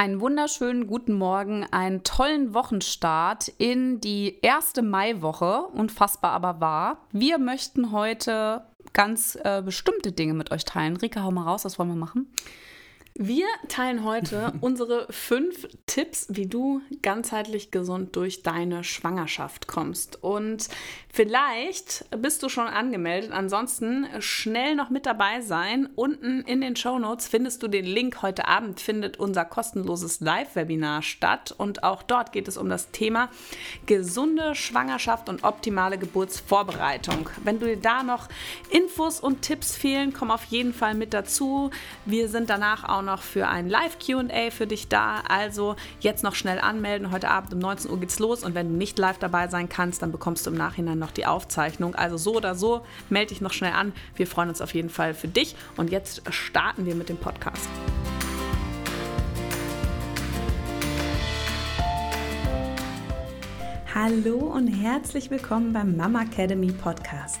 Einen wunderschönen guten Morgen, einen tollen Wochenstart in die erste Maiwoche, unfassbar aber wahr. Wir möchten heute ganz äh, bestimmte Dinge mit euch teilen. Rika, hau mal raus, was wollen wir machen? Wir teilen heute unsere fünf Tipps, wie du ganzheitlich gesund durch deine Schwangerschaft kommst. Und vielleicht bist du schon angemeldet. Ansonsten schnell noch mit dabei sein. Unten in den Show Notes findest du den Link. Heute Abend findet unser kostenloses Live-Webinar statt. Und auch dort geht es um das Thema gesunde Schwangerschaft und optimale Geburtsvorbereitung. Wenn du dir da noch Infos und Tipps fehlen, komm auf jeden Fall mit dazu. Wir sind danach auch noch noch für ein Live-QA für dich da. Also jetzt noch schnell anmelden. Heute Abend um 19 Uhr geht's los. Und wenn du nicht live dabei sein kannst, dann bekommst du im Nachhinein noch die Aufzeichnung. Also so oder so, melde dich noch schnell an. Wir freuen uns auf jeden Fall für dich. Und jetzt starten wir mit dem Podcast. Hallo und herzlich willkommen beim Mama Academy Podcast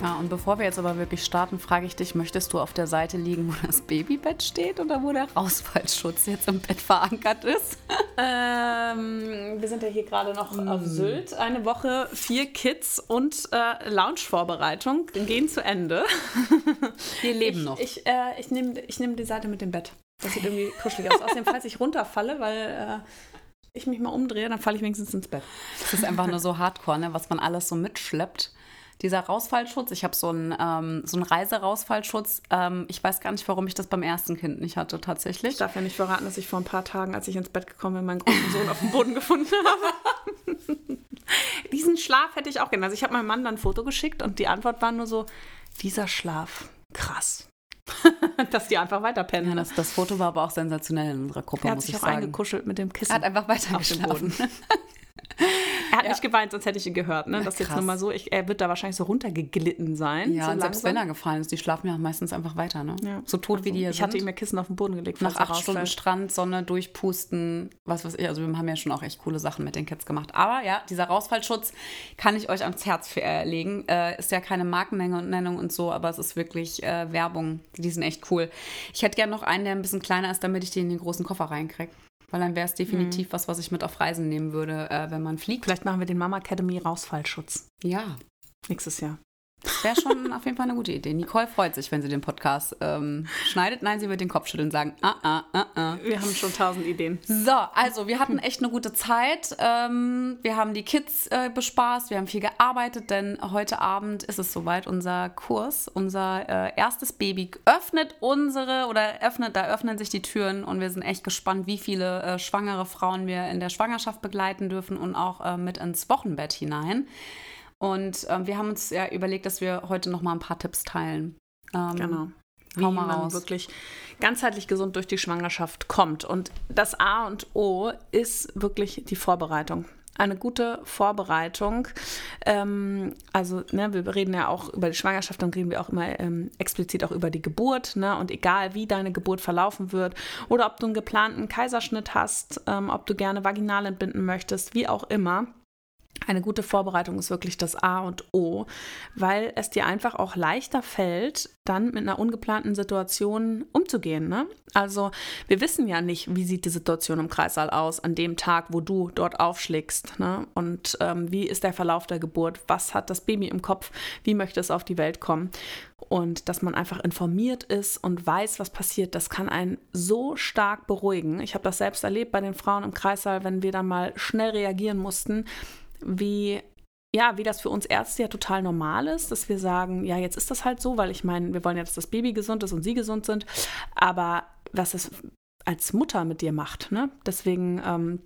Ja, und bevor wir jetzt aber wirklich starten, frage ich dich, möchtest du auf der Seite liegen, wo das Babybett steht oder wo der Rausfallschutz jetzt im Bett verankert ist? ähm, wir sind ja hier gerade noch mm. auf Sylt. Eine Woche, vier Kids und äh, Lounge-Vorbereitung gehen zu Ende. Wir leben ich, noch. Ich, äh, ich nehme ich nehm die Seite mit dem Bett. Das sieht irgendwie kuschelig aus. Außerdem, falls ich runterfalle, weil... Äh, ich mich mal umdrehe, dann falle ich wenigstens ins Bett. Das ist einfach nur so hardcore, ne? was man alles so mitschleppt dieser Rausfallschutz. Ich habe so einen, ähm, so einen Reiserausfallschutz. Ähm, ich weiß gar nicht, warum ich das beim ersten Kind nicht hatte, tatsächlich. Ich darf ja nicht verraten, dass ich vor ein paar Tagen, als ich ins Bett gekommen bin, meinen großen Sohn auf dem Boden gefunden habe. Diesen Schlaf hätte ich auch gerne. Also ich habe meinem Mann dann ein Foto geschickt und die Antwort war nur so, dieser Schlaf, krass. dass die einfach weiterpennen. Ja, das, das, Foto war aber auch sensationell in unserer Gruppe, er hat sich auch sagen. eingekuschelt mit dem Kissen. Er hat einfach weiter auf dem Boden. Er hat ja. nicht geweint, sonst hätte ich ihn gehört. Ne? Das ist jetzt nur mal so. Ich, er wird da wahrscheinlich so runtergeglitten sein. Ja, so und selbst wenn er gefallen ist, die schlafen ja meistens einfach weiter. Ne? Ja. So tot also, wie die hier ich sind. Ich hatte ihm ja Kissen auf den Boden gelegt. Nach acht Stunden Strand, Sonne, durchpusten, was weiß ich. Also wir haben ja schon auch echt coole Sachen mit den Kids gemacht. Aber ja, dieser Rausfallschutz kann ich euch ans Herz äh, legen. Äh, ist ja keine Markennennung und so, aber es ist wirklich äh, Werbung. Die sind echt cool. Ich hätte gerne noch einen, der ein bisschen kleiner ist, damit ich den in den großen Koffer reinkriege. Weil dann wäre es definitiv mhm. was, was ich mit auf Reisen nehmen würde, äh, wenn man fliegt. Vielleicht machen wir den Mama Academy Rausfallschutz. Ja. Nächstes Jahr. Das wäre schon auf jeden Fall eine gute Idee. Nicole freut sich, wenn sie den Podcast ähm, schneidet. Nein, sie wird den Kopf schütteln und sagen, ah, ah, ah, ah. Wir haben schon tausend Ideen. So, also wir hatten echt eine gute Zeit. Ähm, wir haben die Kids äh, bespaßt, wir haben viel gearbeitet, denn heute Abend ist es soweit. Unser Kurs, unser äh, erstes Baby öffnet unsere oder öffnet, da öffnen sich die Türen und wir sind echt gespannt, wie viele äh, schwangere Frauen wir in der Schwangerschaft begleiten dürfen und auch äh, mit ins Wochenbett hinein. Und ähm, wir haben uns ja überlegt, dass wir heute noch mal ein paar Tipps teilen. Ähm, genau. Wie man raus. wirklich ganzheitlich gesund durch die Schwangerschaft kommt. Und das A und O ist wirklich die Vorbereitung eine gute Vorbereitung. Ähm, also, ne, wir reden ja auch über die Schwangerschaft, dann reden wir auch immer ähm, explizit auch über die Geburt. Ne? Und egal, wie deine Geburt verlaufen wird oder ob du einen geplanten Kaiserschnitt hast, ähm, ob du gerne vaginal entbinden möchtest, wie auch immer, eine gute Vorbereitung ist wirklich das A und O, weil es dir einfach auch leichter fällt, dann mit einer ungeplanten Situation umzugehen. Ne? Also wir wissen ja nicht, wie sieht die Situation im Kreissaal aus an dem Tag, wo du dort aufschlägst. Ne? Und ähm, wie ist der Verlauf der Geburt? Was hat das Baby im Kopf? Wie möchte es auf die Welt kommen? Und dass man einfach informiert ist und weiß, was passiert, das kann einen so stark beruhigen. Ich habe das selbst erlebt bei den Frauen im Kreissaal, wenn wir dann mal schnell reagieren mussten wie ja, wie das für uns Ärzte ja total normal ist, dass wir sagen, ja, jetzt ist das halt so, weil ich meine, wir wollen ja, dass das Baby gesund ist und sie gesund sind, aber was es als Mutter mit dir macht, ne? Deswegen, ähm,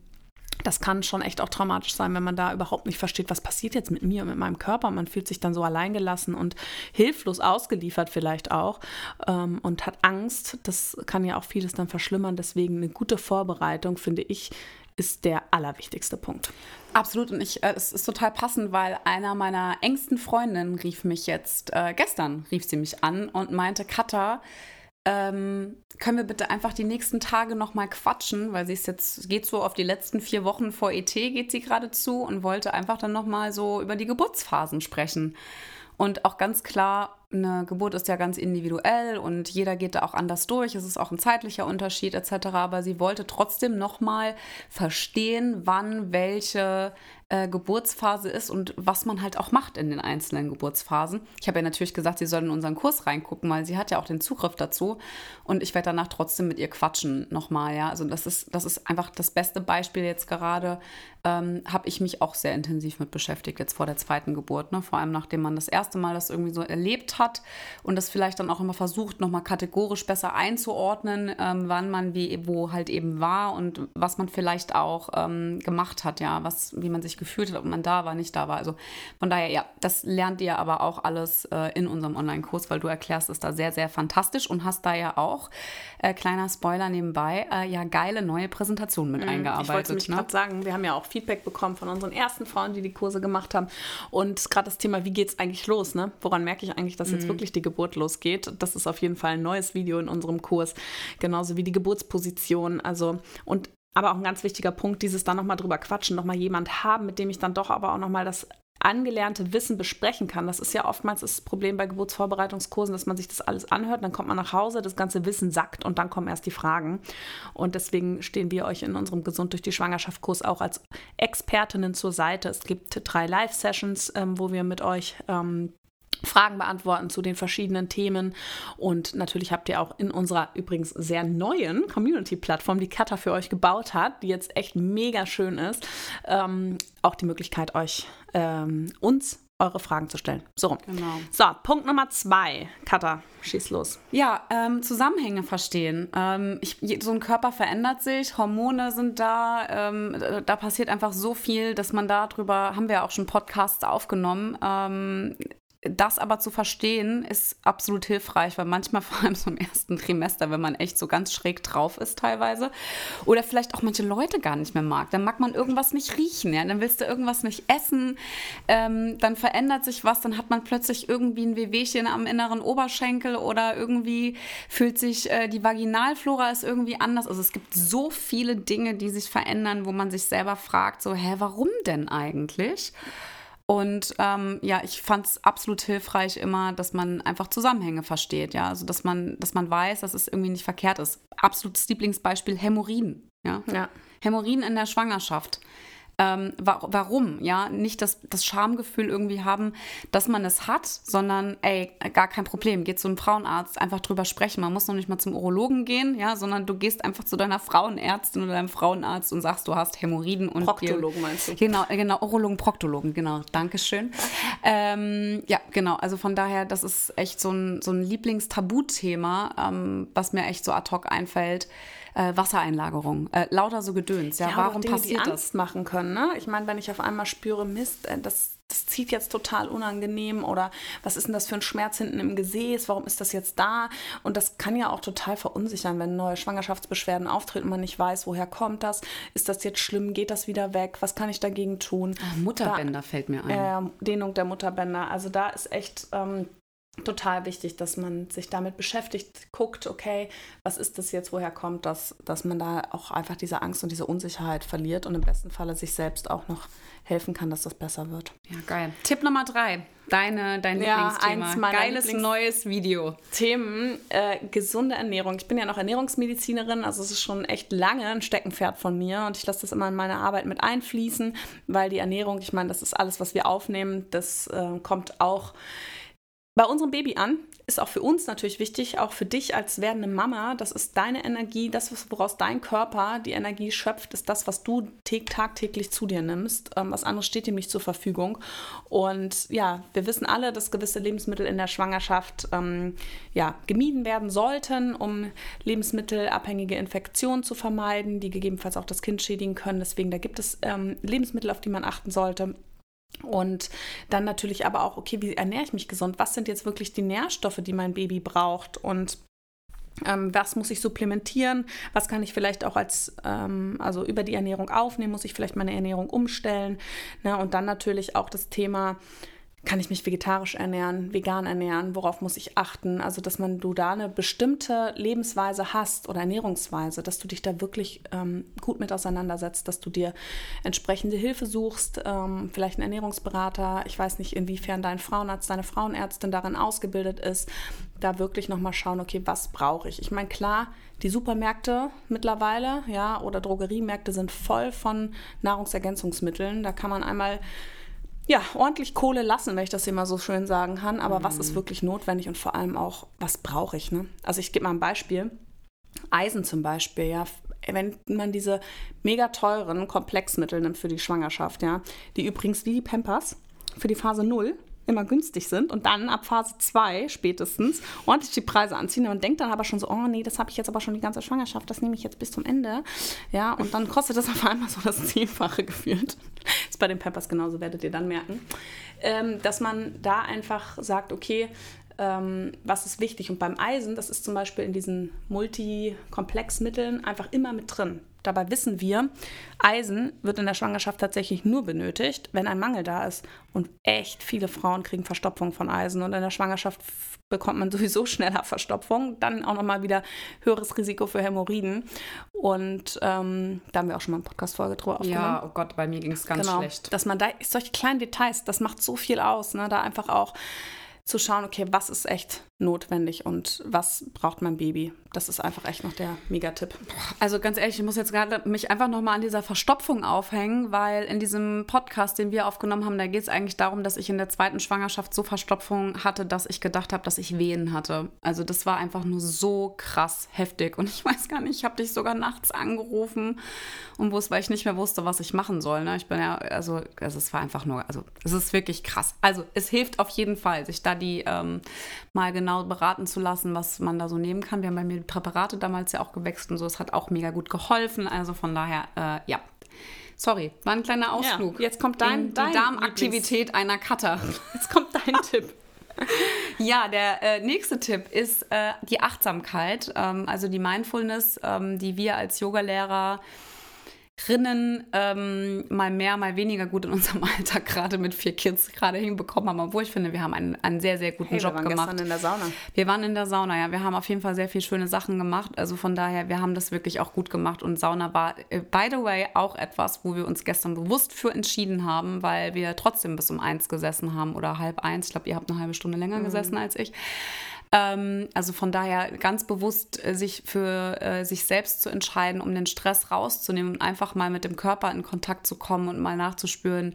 das kann schon echt auch traumatisch sein, wenn man da überhaupt nicht versteht, was passiert jetzt mit mir und mit meinem Körper. Man fühlt sich dann so alleingelassen und hilflos ausgeliefert vielleicht auch ähm, und hat Angst. Das kann ja auch vieles dann verschlimmern. Deswegen eine gute Vorbereitung, finde ich, ist der allerwichtigste Punkt. Absolut. Und ich, äh, es ist total passend, weil einer meiner engsten Freundinnen rief mich jetzt, äh, gestern rief sie mich an und meinte, Katha, ähm, können wir bitte einfach die nächsten Tage nochmal quatschen, weil sie ist jetzt, geht so auf die letzten vier Wochen vor ET, geht sie gerade zu und wollte einfach dann nochmal so über die Geburtsphasen sprechen. Und auch ganz klar, eine Geburt ist ja ganz individuell und jeder geht da auch anders durch. Es ist auch ein zeitlicher Unterschied etc. Aber sie wollte trotzdem nochmal verstehen, wann welche äh, Geburtsphase ist und was man halt auch macht in den einzelnen Geburtsphasen. Ich habe ja natürlich gesagt, sie soll in unseren Kurs reingucken, weil sie hat ja auch den Zugriff dazu und ich werde danach trotzdem mit ihr quatschen nochmal, ja. Also das ist, das ist einfach das beste Beispiel jetzt gerade, ähm, habe ich mich auch sehr intensiv mit beschäftigt, jetzt vor der zweiten Geburt, ne? Vor allem nachdem man das erste Mal das irgendwie so erlebt hat und das vielleicht dann auch immer versucht, nochmal kategorisch besser einzuordnen, ähm, wann man wie, wo halt eben war und was man vielleicht auch ähm, gemacht hat, ja, was, wie man sich gefühlt hat, ob man da war, nicht da war. Also von daher, ja, das lernt ihr aber auch alles äh, in unserem Online-Kurs, weil du erklärst es da sehr, sehr fantastisch und hast da ja auch, äh, kleiner Spoiler nebenbei, äh, ja geile neue Präsentationen mit mm, eingearbeitet. Ich wollte nämlich ne? gerade sagen, wir haben ja auch Feedback bekommen von unseren ersten Frauen, die die Kurse gemacht haben und gerade das Thema, wie geht es eigentlich los, ne? Woran merke ich eigentlich, dass jetzt mm. wirklich die Geburt losgeht? Das ist auf jeden Fall ein neues Video in unserem Kurs, genauso wie die Geburtsposition, also und aber auch ein ganz wichtiger Punkt, dieses dann nochmal drüber quatschen, nochmal jemand haben, mit dem ich dann doch aber auch nochmal das angelernte Wissen besprechen kann. Das ist ja oftmals das Problem bei Geburtsvorbereitungskursen, dass man sich das alles anhört, dann kommt man nach Hause, das ganze Wissen sackt und dann kommen erst die Fragen. Und deswegen stehen wir euch in unserem Gesund durch die Schwangerschaft-Kurs auch als Expertinnen zur Seite. Es gibt drei Live-Sessions, ähm, wo wir mit euch ähm, Fragen beantworten zu den verschiedenen Themen. Und natürlich habt ihr auch in unserer übrigens sehr neuen Community-Plattform, die Katha für euch gebaut hat, die jetzt echt mega schön ist, ähm, auch die Möglichkeit, euch ähm, uns eure Fragen zu stellen. So, genau. so Punkt Nummer zwei. Katha, schieß los. Ja, ähm, Zusammenhänge verstehen. Ähm, ich, so ein Körper verändert sich, Hormone sind da, ähm, da passiert einfach so viel, dass man darüber, haben wir auch schon Podcasts aufgenommen, ähm, das aber zu verstehen, ist absolut hilfreich, weil manchmal, vor allem so im ersten Trimester, wenn man echt so ganz schräg drauf ist teilweise, oder vielleicht auch manche Leute gar nicht mehr mag, dann mag man irgendwas nicht riechen, ja, dann willst du irgendwas nicht essen, ähm, dann verändert sich was, dann hat man plötzlich irgendwie ein Wehwehchen am inneren Oberschenkel oder irgendwie fühlt sich äh, die Vaginalflora ist irgendwie anders. Also es gibt so viele Dinge, die sich verändern, wo man sich selber fragt, so, hä, warum denn eigentlich? Und ähm, ja, ich fand es absolut hilfreich immer, dass man einfach Zusammenhänge versteht, ja. Also dass man, dass man weiß, dass es irgendwie nicht verkehrt ist. Absolutes Lieblingsbeispiel Hämorrhoiden. Ja? ja. Hämorrhoiden in der Schwangerschaft. Ähm, wa warum? Ja, nicht das, das Schamgefühl irgendwie haben, dass man es hat, sondern ey, gar kein Problem. Geht zu einem Frauenarzt, einfach drüber sprechen. Man muss noch nicht mal zum Urologen gehen, ja, sondern du gehst einfach zu deiner Frauenärztin oder deinem Frauenarzt und sagst, du hast Hämorrhoiden und. Proktologen meinst du? Genau, äh, genau, Urologen, Proktologen, genau. Dankeschön. ähm, ja, genau. Also von daher, das ist echt so ein, so ein Lieblingstabuthema, ähm, was mir echt so ad hoc einfällt äh, Wassereinlagerung, äh, lauter so Gedöns. Ja, ja warum Dinge, passiert die Angst das? machen können. Ne? Ich meine, wenn ich auf einmal spüre, Mist, äh, das, das zieht jetzt total unangenehm oder was ist denn das für ein Schmerz hinten im Gesäß? Warum ist das jetzt da? Und das kann ja auch total verunsichern, wenn neue Schwangerschaftsbeschwerden auftreten und man nicht weiß, woher kommt das? Ist das jetzt schlimm? Geht das wieder weg? Was kann ich dagegen tun? Ach, Mutterbänder da, fällt mir ein. Äh, Dehnung der Mutterbänder. Also da ist echt. Ähm, total wichtig, dass man sich damit beschäftigt, guckt, okay, was ist das jetzt, woher kommt das, dass man da auch einfach diese Angst und diese Unsicherheit verliert und im besten Falle sich selbst auch noch helfen kann, dass das besser wird. Ja, geil. Tipp Nummer drei. Deine, dein ja, Lieblingsthema. Eins meiner Geiles Lieblings neues Video. Themen, äh, gesunde Ernährung. Ich bin ja noch Ernährungsmedizinerin, also es ist schon echt lange ein Steckenpferd von mir und ich lasse das immer in meine Arbeit mit einfließen, weil die Ernährung, ich meine, das ist alles, was wir aufnehmen, das äh, kommt auch bei unserem Baby an. Ist auch für uns natürlich wichtig, auch für dich als werdende Mama. Das ist deine Energie, das, woraus dein Körper die Energie schöpft, ist das, was du tagtäglich zu dir nimmst. Ähm, was anderes steht ihm nicht zur Verfügung. Und ja, wir wissen alle, dass gewisse Lebensmittel in der Schwangerschaft ähm, ja, gemieden werden sollten, um lebensmittelabhängige Infektionen zu vermeiden, die gegebenenfalls auch das Kind schädigen können. Deswegen, da gibt es ähm, Lebensmittel, auf die man achten sollte. Und dann natürlich aber auch, okay, wie ernähre ich mich gesund? Was sind jetzt wirklich die Nährstoffe, die mein Baby braucht? Und ähm, was muss ich supplementieren? Was kann ich vielleicht auch als, ähm, also über die Ernährung aufnehmen? Muss ich vielleicht meine Ernährung umstellen? Ne? Und dann natürlich auch das Thema, kann ich mich vegetarisch ernähren, vegan ernähren, worauf muss ich achten? Also, dass man du da eine bestimmte Lebensweise hast oder Ernährungsweise, dass du dich da wirklich ähm, gut mit auseinandersetzt, dass du dir entsprechende Hilfe suchst, ähm, vielleicht einen Ernährungsberater. Ich weiß nicht, inwiefern dein Frauenarzt, deine Frauenärztin darin ausgebildet ist, da wirklich nochmal schauen, okay, was brauche ich? Ich meine, klar, die Supermärkte mittlerweile, ja, oder Drogeriemärkte sind voll von Nahrungsergänzungsmitteln. Da kann man einmal ja, ordentlich Kohle lassen, wenn ich das immer so schön sagen kann. Aber mhm. was ist mhm. wirklich notwendig und vor allem auch, was brauche ich? Ne? Also ich gebe mal ein Beispiel. Eisen zum Beispiel, ja. Wenn man diese mega teuren Komplexmittel nimmt für die Schwangerschaft, ja, die übrigens wie die Pampers für die Phase 0 immer günstig sind und dann ab Phase 2 spätestens ordentlich die Preise anziehen. Und man denkt dann aber schon so, oh nee, das habe ich jetzt aber schon die ganze Schwangerschaft, das nehme ich jetzt bis zum Ende. Ja, und dann kostet das auf einmal so das Zehnfache gefühlt. Bei den Peppers genauso, werdet ihr dann merken. Ähm, dass man da einfach sagt, okay, ähm, was ist wichtig? Und beim Eisen, das ist zum Beispiel in diesen Multikomplexmitteln einfach immer mit drin. Dabei wissen wir, Eisen wird in der Schwangerschaft tatsächlich nur benötigt, wenn ein Mangel da ist. Und echt viele Frauen kriegen Verstopfung von Eisen. Und in der Schwangerschaft bekommt man sowieso schneller Verstopfung. Dann auch nochmal wieder höheres Risiko für Hämorrhoiden. Und ähm, da haben wir auch schon mal eine Podcast-Folge drüber aufgenommen. Ja, oh Gott, bei mir ging es ganz genau, schlecht. Dass man da, solche kleinen Details, das macht so viel aus. Ne? Da einfach auch zu schauen, okay, was ist echt notwendig und was braucht mein Baby. Das ist einfach echt noch der Megatipp. Also ganz ehrlich, ich muss jetzt gerade mich einfach nochmal an dieser Verstopfung aufhängen, weil in diesem Podcast, den wir aufgenommen haben, da geht es eigentlich darum, dass ich in der zweiten Schwangerschaft so Verstopfung hatte, dass ich gedacht habe, dass ich Wehen hatte. Also das war einfach nur so krass heftig. Und ich weiß gar nicht, ich habe dich sogar nachts angerufen und wusste, weil ich nicht mehr wusste, was ich machen soll. Ne? Ich bin ja, also, es war einfach nur, also es ist wirklich krass. Also es hilft auf jeden Fall, sich da die ähm, mal genau beraten zu lassen, was man da so nehmen kann. Wir haben bei mir die Präparate damals ja auch gewechselt und so. Es hat auch mega gut geholfen. Also von daher, äh, ja. Sorry, war ein kleiner Ausflug. Ja, jetzt kommt dein, die dein Darmaktivität Lieblings einer Cutter. Jetzt kommt dein Tipp. Ja, der äh, nächste Tipp ist äh, die Achtsamkeit, ähm, also die Mindfulness, ähm, die wir als Yogalehrer Rinnen ähm, mal mehr, mal weniger gut in unserem Alltag gerade mit vier Kids gerade hinbekommen haben, obwohl ich finde, wir haben einen, einen sehr, sehr guten hey, Job gemacht. Wir waren gestern in der Sauna. Wir waren in der Sauna, ja. Wir haben auf jeden Fall sehr viele schöne Sachen gemacht. Also von daher, wir haben das wirklich auch gut gemacht und Sauna war, äh, by the way, auch etwas, wo wir uns gestern bewusst für entschieden haben, weil wir trotzdem bis um eins gesessen haben oder halb eins. Ich glaube, ihr habt eine halbe Stunde länger mhm. gesessen als ich. Ähm, also von daher ganz bewusst äh, sich für äh, sich selbst zu entscheiden, um den Stress rauszunehmen und einfach mal mit dem Körper in Kontakt zu kommen und mal nachzuspüren,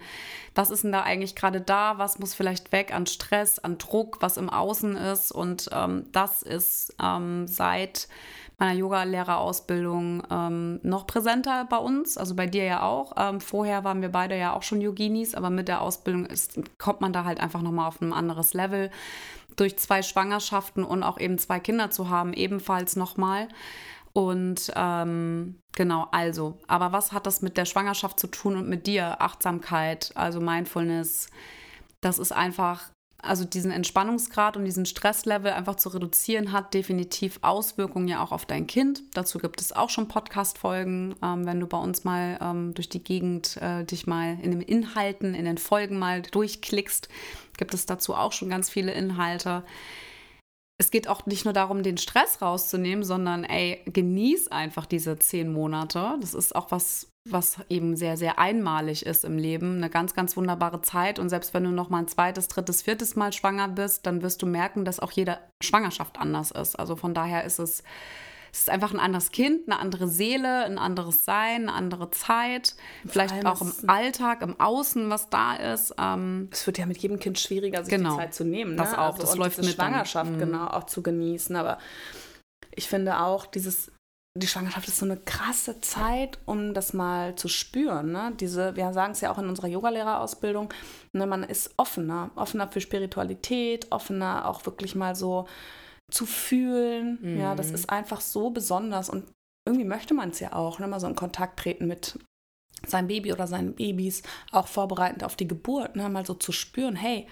was ist denn da eigentlich gerade da, was muss vielleicht weg an Stress, an Druck, was im Außen ist. Und ähm, das ist ähm, seit meiner Yoga-Lehrerausbildung ähm, noch präsenter bei uns, also bei dir ja auch. Ähm, vorher waren wir beide ja auch schon Yoginis, aber mit der Ausbildung ist, kommt man da halt einfach nochmal auf ein anderes Level durch zwei Schwangerschaften und auch eben zwei Kinder zu haben, ebenfalls nochmal. Und ähm, genau, also, aber was hat das mit der Schwangerschaft zu tun und mit dir? Achtsamkeit, also Mindfulness, das ist einfach, also diesen Entspannungsgrad und diesen Stresslevel einfach zu reduzieren, hat definitiv Auswirkungen ja auch auf dein Kind. Dazu gibt es auch schon Podcast-Folgen, ähm, wenn du bei uns mal ähm, durch die Gegend äh, dich mal in den Inhalten, in den Folgen mal durchklickst gibt es dazu auch schon ganz viele Inhalte. Es geht auch nicht nur darum, den Stress rauszunehmen, sondern ey, genieß einfach diese zehn Monate. Das ist auch was, was eben sehr, sehr einmalig ist im Leben. Eine ganz, ganz wunderbare Zeit. Und selbst wenn du noch mal ein zweites, drittes, viertes Mal schwanger bist, dann wirst du merken, dass auch jede Schwangerschaft anders ist. Also von daher ist es es ist einfach ein anderes Kind, eine andere Seele, ein anderes Sein, eine andere Zeit. Vielleicht auch im Alltag, im Außen, was da ist. Ähm, es wird ja mit jedem Kind schwieriger, sich genau, die Zeit zu nehmen. Ne? Das auch, also, das läuft mit Schwangerschaft dann. Mhm. genau auch zu genießen. Aber ich finde auch, dieses die Schwangerschaft ist so eine krasse Zeit, um das mal zu spüren. Ne? Diese, wir sagen es ja auch in unserer Yogalehrerausbildung, ne, man ist offener, offener für Spiritualität, offener auch wirklich mal so zu fühlen. Mhm. Ja, das mhm. ist einfach so besonders und irgendwie möchte man es ja auch, ne? mal so in Kontakt treten mit seinem Baby oder seinen Babys, auch vorbereitend auf die Geburt, ne? mal so zu spüren, hey,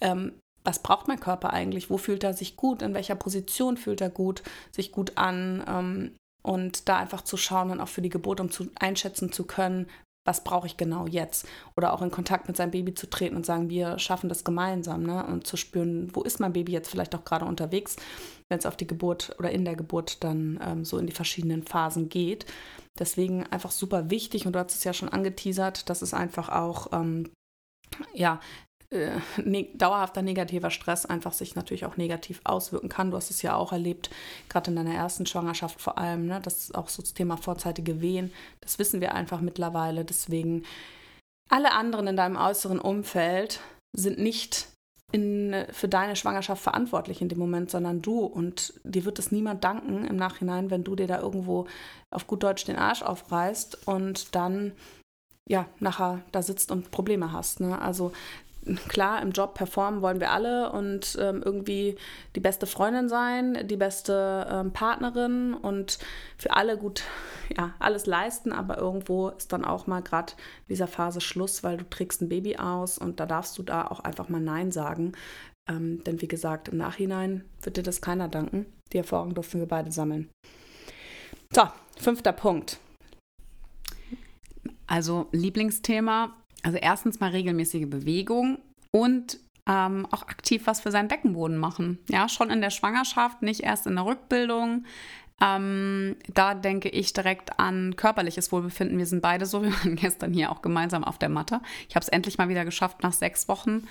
ähm, was braucht mein Körper eigentlich? Wo fühlt er sich gut? In welcher Position fühlt er gut, sich gut an? Ähm, und da einfach zu schauen und auch für die Geburt, um zu einschätzen zu können, was brauche ich genau jetzt? Oder auch in Kontakt mit seinem Baby zu treten und sagen, wir schaffen das gemeinsam, ne? Und zu spüren, wo ist mein Baby jetzt vielleicht auch gerade unterwegs, wenn es auf die Geburt oder in der Geburt dann ähm, so in die verschiedenen Phasen geht. Deswegen einfach super wichtig und du hast es ja schon angeteasert, dass es einfach auch ähm, ja, äh, ne dauerhafter negativer Stress einfach sich natürlich auch negativ auswirken kann. Du hast es ja auch erlebt, gerade in deiner ersten Schwangerschaft vor allem, ne? das ist auch so das Thema vorzeitige Wehen, das wissen wir einfach mittlerweile. Deswegen, alle anderen in deinem äußeren Umfeld sind nicht in, für deine Schwangerschaft verantwortlich in dem Moment, sondern du. Und dir wird es niemand danken im Nachhinein, wenn du dir da irgendwo auf gut Deutsch den Arsch aufreißt und dann ja nachher da sitzt und Probleme hast. Ne? Also klar, im Job performen wollen wir alle und ähm, irgendwie die beste Freundin sein, die beste ähm, Partnerin und für alle gut, ja, alles leisten, aber irgendwo ist dann auch mal gerade dieser Phase Schluss, weil du trägst ein Baby aus und da darfst du da auch einfach mal Nein sagen. Ähm, denn wie gesagt, im Nachhinein wird dir das keiner danken. Die Erfahrung dürfen wir beide sammeln. So, fünfter Punkt. Also Lieblingsthema also erstens mal regelmäßige Bewegung und ähm, auch aktiv was für seinen Beckenboden machen. Ja, schon in der Schwangerschaft, nicht erst in der Rückbildung. Ähm, da denke ich direkt an körperliches Wohlbefinden. Wir sind beide so. Wir waren gestern hier auch gemeinsam auf der Matte. Ich habe es endlich mal wieder geschafft nach sechs Wochen.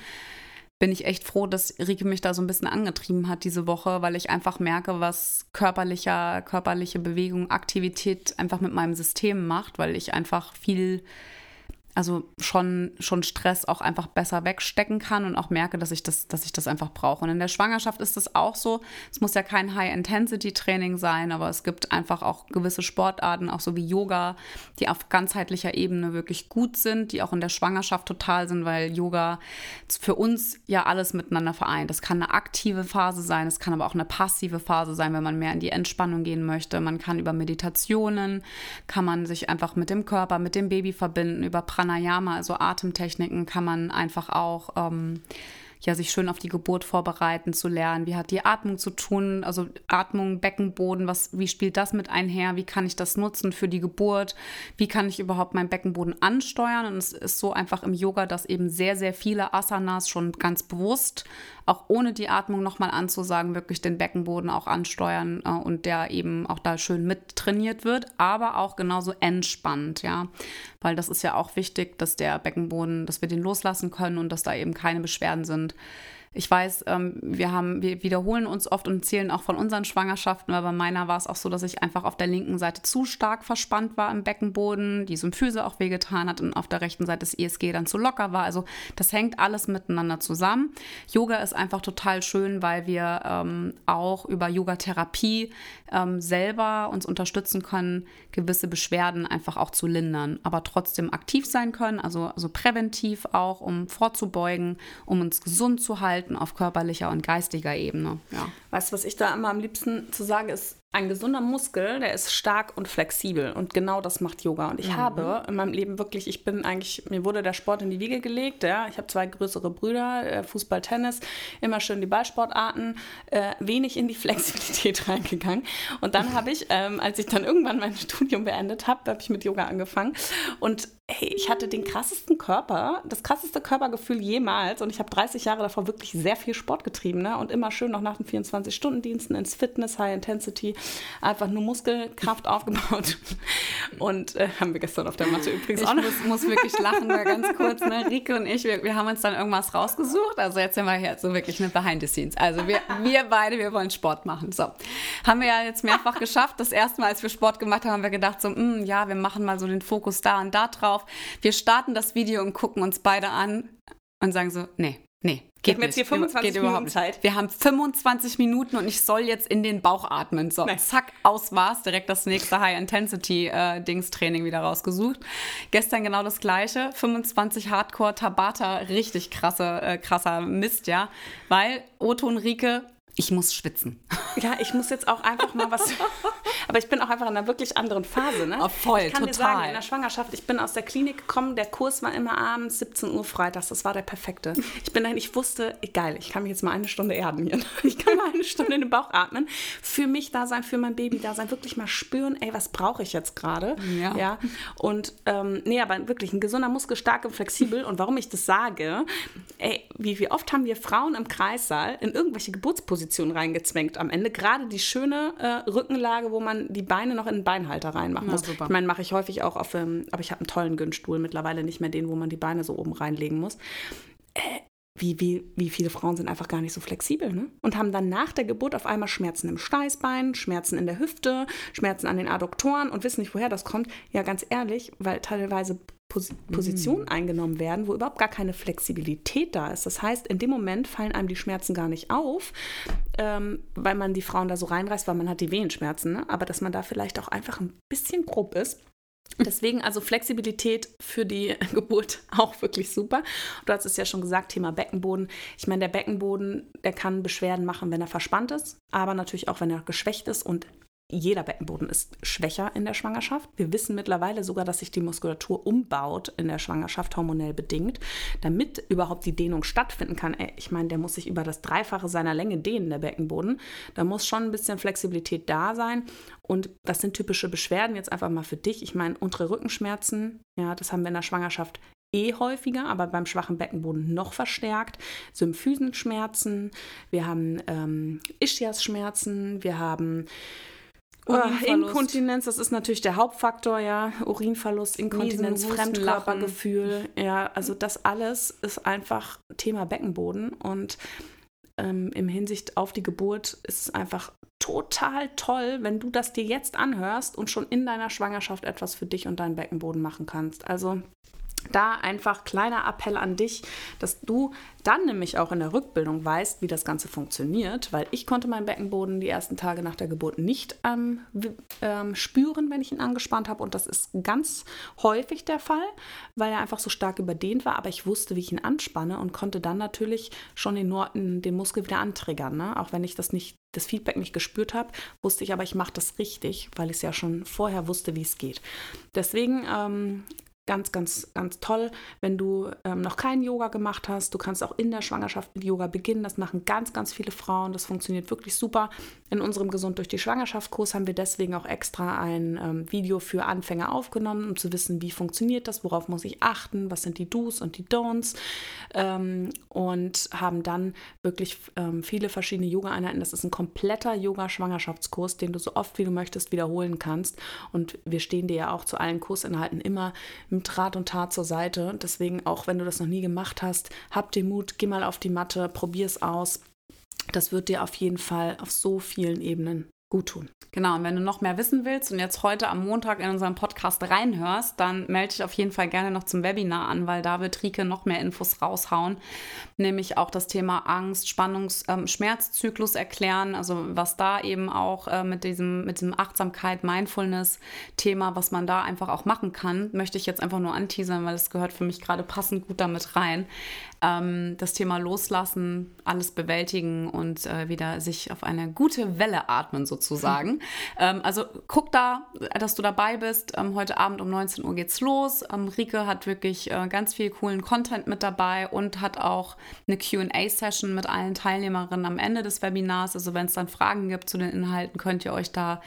Bin ich echt froh, dass Rike mich da so ein bisschen angetrieben hat diese Woche, weil ich einfach merke, was körperlicher, körperliche Bewegung, Aktivität einfach mit meinem System macht, weil ich einfach viel also schon, schon Stress auch einfach besser wegstecken kann und auch merke, dass ich das, dass ich das einfach brauche. Und in der Schwangerschaft ist das auch so. Es muss ja kein High-Intensity-Training sein, aber es gibt einfach auch gewisse Sportarten, auch so wie Yoga, die auf ganzheitlicher Ebene wirklich gut sind, die auch in der Schwangerschaft total sind, weil Yoga für uns ja alles miteinander vereint. Das kann eine aktive Phase sein, es kann aber auch eine passive Phase sein, wenn man mehr in die Entspannung gehen möchte. Man kann über Meditationen, kann man sich einfach mit dem Körper, mit dem Baby verbinden, über Pranayama, also Atemtechniken, kann man einfach auch ähm, ja, sich schön auf die Geburt vorbereiten zu lernen. Wie hat die Atmung zu tun? Also Atmung, Beckenboden, was, wie spielt das mit einher? Wie kann ich das nutzen für die Geburt? Wie kann ich überhaupt meinen Beckenboden ansteuern? Und es ist so einfach im Yoga, dass eben sehr, sehr viele Asanas schon ganz bewusst, auch ohne die Atmung nochmal anzusagen, wirklich den Beckenboden auch ansteuern äh, und der eben auch da schön mit trainiert wird, aber auch genauso entspannt, ja. Weil das ist ja auch wichtig, dass der Beckenboden, dass wir den loslassen können und dass da eben keine Beschwerden sind ich weiß, ähm, wir haben, wir wiederholen uns oft und zählen auch von unseren Schwangerschaften, aber bei meiner war es auch so, dass ich einfach auf der linken Seite zu stark verspannt war im Beckenboden, die Symphyse auch wehgetan hat und auf der rechten Seite das ESG dann zu locker war. Also das hängt alles miteinander zusammen. Yoga ist einfach total schön, weil wir ähm, auch über Yogatherapie ähm, selber uns unterstützen können, gewisse Beschwerden einfach auch zu lindern, aber trotzdem aktiv sein können, also, also präventiv auch, um vorzubeugen, um uns gesund zu halten halten auf körperlicher und geistiger Ebene. Ja. Weißt du, was ich da immer am liebsten zu sagen ist, ein gesunder Muskel, der ist stark und flexibel und genau das macht Yoga. Und ich mhm. habe in meinem Leben wirklich, ich bin eigentlich, mir wurde der Sport in die Wiege gelegt. Ja. Ich habe zwei größere Brüder, äh, Fußball, Tennis, immer schön die Ballsportarten, äh, wenig in die Flexibilität reingegangen. Und dann habe ich, ähm, als ich dann irgendwann mein Studium beendet habe, habe ich mit Yoga angefangen. Und hey, ich hatte den krassesten Körper, das krasseste Körpergefühl jemals. Und ich habe 30 Jahre davor wirklich sehr viel Sport getrieben ne? und immer schön noch nach den 24-Stunden-Diensten ins Fitness, High Intensity einfach nur Muskelkraft aufgebaut. Und äh, haben wir gestern auf der Matte übrigens ich auch noch. Ich muss, muss wirklich lachen, mal ganz kurz. Ne? Rike und ich, wir, wir haben uns dann irgendwas rausgesucht. Also jetzt sind wir hier so wirklich eine Behind the Scenes. Also wir, wir beide, wir wollen Sport machen. So, haben wir ja jetzt mehrfach geschafft. Das erste Mal, als wir Sport gemacht haben, haben wir gedacht so, mh, hm, ja, wir machen mal so den Fokus da und da drauf. Wir starten das Video und gucken uns beide an und sagen so, nee, nee, Geht mir jetzt hier 25 Geht Minuten Zeit. Wir haben 25 Minuten und ich soll jetzt in den Bauch atmen. So, Nein. zack, aus war's. Direkt das nächste High-Intensity-Dings-Training äh, wieder rausgesucht. Gestern genau das gleiche. 25 Hardcore Tabata. Richtig krasse, äh, krasser Mist, ja. Weil Otto und Rike ich muss schwitzen. Ja, ich muss jetzt auch einfach mal was. Aber ich bin auch einfach in einer wirklich anderen Phase. Ne? Oh, voll, ich kann total. dir sagen, in der Schwangerschaft, ich bin aus der Klinik gekommen, der Kurs war immer abends, 17 Uhr freitags, das war der perfekte. Ich bin dahin, ich wusste, egal, ich kann mich jetzt mal eine Stunde erden hier. Ich kann mal eine Stunde in den Bauch atmen, für mich da sein, für mein Baby da sein, wirklich mal spüren, ey, was brauche ich jetzt gerade? Ja. ja. Und ähm, nee, aber wirklich ein gesunder Muskel, stark und flexibel. Und warum ich das sage, ey, wie, wie oft haben wir Frauen im Kreissaal in irgendwelche Geburtspositionen reingezwängt am Ende? Gerade die schöne äh, Rückenlage, wo man die Beine noch in den Beinhalter reinmachen Na, muss. super. Ich meine, mache ich häufig auch auf, ähm, aber ich habe einen tollen Günststuhl mittlerweile, nicht mehr den, wo man die Beine so oben reinlegen muss. Äh, wie, wie, wie viele Frauen sind einfach gar nicht so flexibel ne? und haben dann nach der Geburt auf einmal Schmerzen im Steißbein, Schmerzen in der Hüfte, Schmerzen an den Adduktoren und wissen nicht, woher das kommt. Ja, ganz ehrlich, weil teilweise Pos Positionen eingenommen werden, wo überhaupt gar keine Flexibilität da ist. Das heißt, in dem Moment fallen einem die Schmerzen gar nicht auf, ähm, weil man die Frauen da so reinreißt, weil man hat die Wehenschmerzen. Ne? Aber dass man da vielleicht auch einfach ein bisschen grob ist. Deswegen also Flexibilität für die Geburt auch wirklich super. Du hast es ja schon gesagt, Thema Beckenboden. Ich meine, der Beckenboden, der kann Beschwerden machen, wenn er verspannt ist, aber natürlich auch, wenn er geschwächt ist und jeder Beckenboden ist schwächer in der Schwangerschaft. Wir wissen mittlerweile sogar, dass sich die Muskulatur umbaut in der Schwangerschaft, hormonell bedingt, damit überhaupt die Dehnung stattfinden kann. Ey, Ich meine, der muss sich über das Dreifache seiner Länge dehnen, der Beckenboden. Da muss schon ein bisschen Flexibilität da sein. Und was sind typische Beschwerden jetzt einfach mal für dich? Ich meine, untere Rückenschmerzen, ja, das haben wir in der Schwangerschaft eh häufiger, aber beim schwachen Beckenboden noch verstärkt. Symphysenschmerzen, wir haben ähm, Ischiasschmerzen, wir haben äh. Inkontinenz, das ist natürlich der Hauptfaktor, ja. Urinverlust, Inkontinenz, Niesen, Fremdkörpergefühl, ja. Also das alles ist einfach Thema Beckenboden und ähm, im Hinsicht auf die Geburt ist es einfach total toll, wenn du das dir jetzt anhörst und schon in deiner Schwangerschaft etwas für dich und deinen Beckenboden machen kannst. Also da einfach kleiner Appell an dich, dass du dann nämlich auch in der Rückbildung weißt, wie das Ganze funktioniert, weil ich konnte meinen Beckenboden die ersten Tage nach der Geburt nicht ähm, ähm, spüren, wenn ich ihn angespannt habe und das ist ganz häufig der Fall, weil er einfach so stark überdehnt war, aber ich wusste, wie ich ihn anspanne und konnte dann natürlich schon den, Nor- den Muskel wieder antriggern, ne? auch wenn ich das nicht das Feedback nicht gespürt habe, wusste ich aber, ich mache das richtig, weil ich es ja schon vorher wusste, wie es geht. Deswegen ähm, ganz, ganz, ganz toll, wenn du ähm, noch keinen Yoga gemacht hast. Du kannst auch in der Schwangerschaft mit Yoga beginnen. Das machen ganz, ganz viele Frauen. Das funktioniert wirklich super. In unserem Gesund durch die Schwangerschaft-Kurs haben wir deswegen auch extra ein ähm, Video für Anfänger aufgenommen, um zu wissen, wie funktioniert das, worauf muss ich achten, was sind die Do's und die Don'ts. Ähm, und haben dann wirklich ähm, viele verschiedene Yoga-Einheiten. Das ist ein kompletter Yoga-Schwangerschaftskurs, den du so oft wie du möchtest wiederholen kannst. Und wir stehen dir ja auch zu allen Kursinhalten immer mit Rat und Tat zur Seite. Deswegen, auch wenn du das noch nie gemacht hast, hab den Mut, geh mal auf die Matte, probier es aus. Das wird dir auf jeden Fall auf so vielen Ebenen gut tun. Genau, und wenn du noch mehr wissen willst und jetzt heute am Montag in unseren Podcast reinhörst, dann melde dich auf jeden Fall gerne noch zum Webinar an, weil da wird Rike noch mehr Infos raushauen, nämlich auch das Thema Angst, Spannungs-, ähm, Schmerzzyklus erklären, also was da eben auch äh, mit diesem, mit diesem Achtsamkeit, Mindfulness-Thema, was man da einfach auch machen kann, möchte ich jetzt einfach nur anteasern, weil es gehört für mich gerade passend gut damit rein. Ähm, das Thema Loslassen, alles bewältigen und äh, wieder sich auf eine gute Welle atmen sozusagen. Ähm, also guck da, dass du dabei bist. Ähm, heute Abend um 19 Uhr geht's los. Ähm, Rike hat wirklich äh, ganz viel coolen Content mit dabei und hat auch eine QA-Session mit allen Teilnehmerinnen am Ende des Webinars. Also wenn es dann Fragen gibt zu den Inhalten, könnt ihr euch da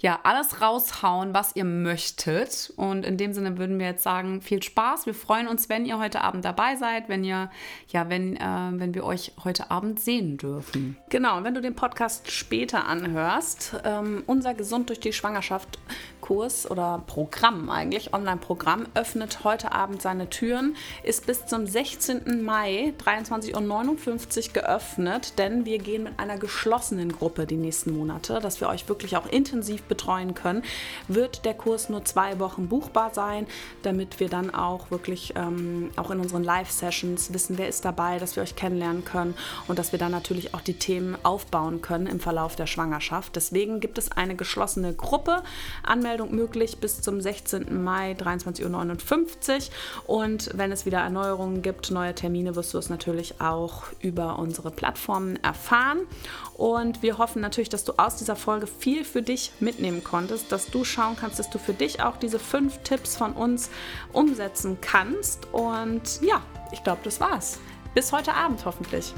ja alles raushauen, was ihr möchtet. Und in dem Sinne würden wir jetzt sagen, viel Spaß. Wir freuen uns, wenn ihr heute Abend dabei seid, wenn ihr, ja, wenn, äh, wenn wir euch heute Abend sehen dürfen. Genau, und wenn du den Podcast später anhörst, ähm, unser Gesund durch die Schwangerschaft Kurs oder Programm eigentlich, Online-Programm, öffnet heute Abend seine Türen, ist bis zum 16. Mai 23.59 Uhr geöffnet, denn wir gehen mit einer geschlossenen Gruppe die nächsten Monate, dass wir euch wirklich auch intensiv betreuen können, wird der Kurs nur zwei Wochen buchbar sein, damit wir dann auch wirklich ähm, auch in unseren Live-Sessions wissen, wer ist dabei, dass wir euch kennenlernen können und dass wir dann natürlich auch die Themen aufbauen können im Verlauf der Schwangerschaft. Deswegen gibt es eine geschlossene Gruppe. Anmeldung möglich bis zum 16. Mai 23.59 Uhr. Und wenn es wieder Erneuerungen gibt, neue Termine, wirst du es natürlich auch über unsere Plattformen erfahren. Und wir hoffen natürlich, dass du aus dieser Folge viel für dich mitnimmst mitnehmen konntest, dass du schauen kannst, dass du für dich auch diese fünf Tipps von uns umsetzen kannst. Und ja, ich glaube, das war's. Bis heute Abend hoffentlich.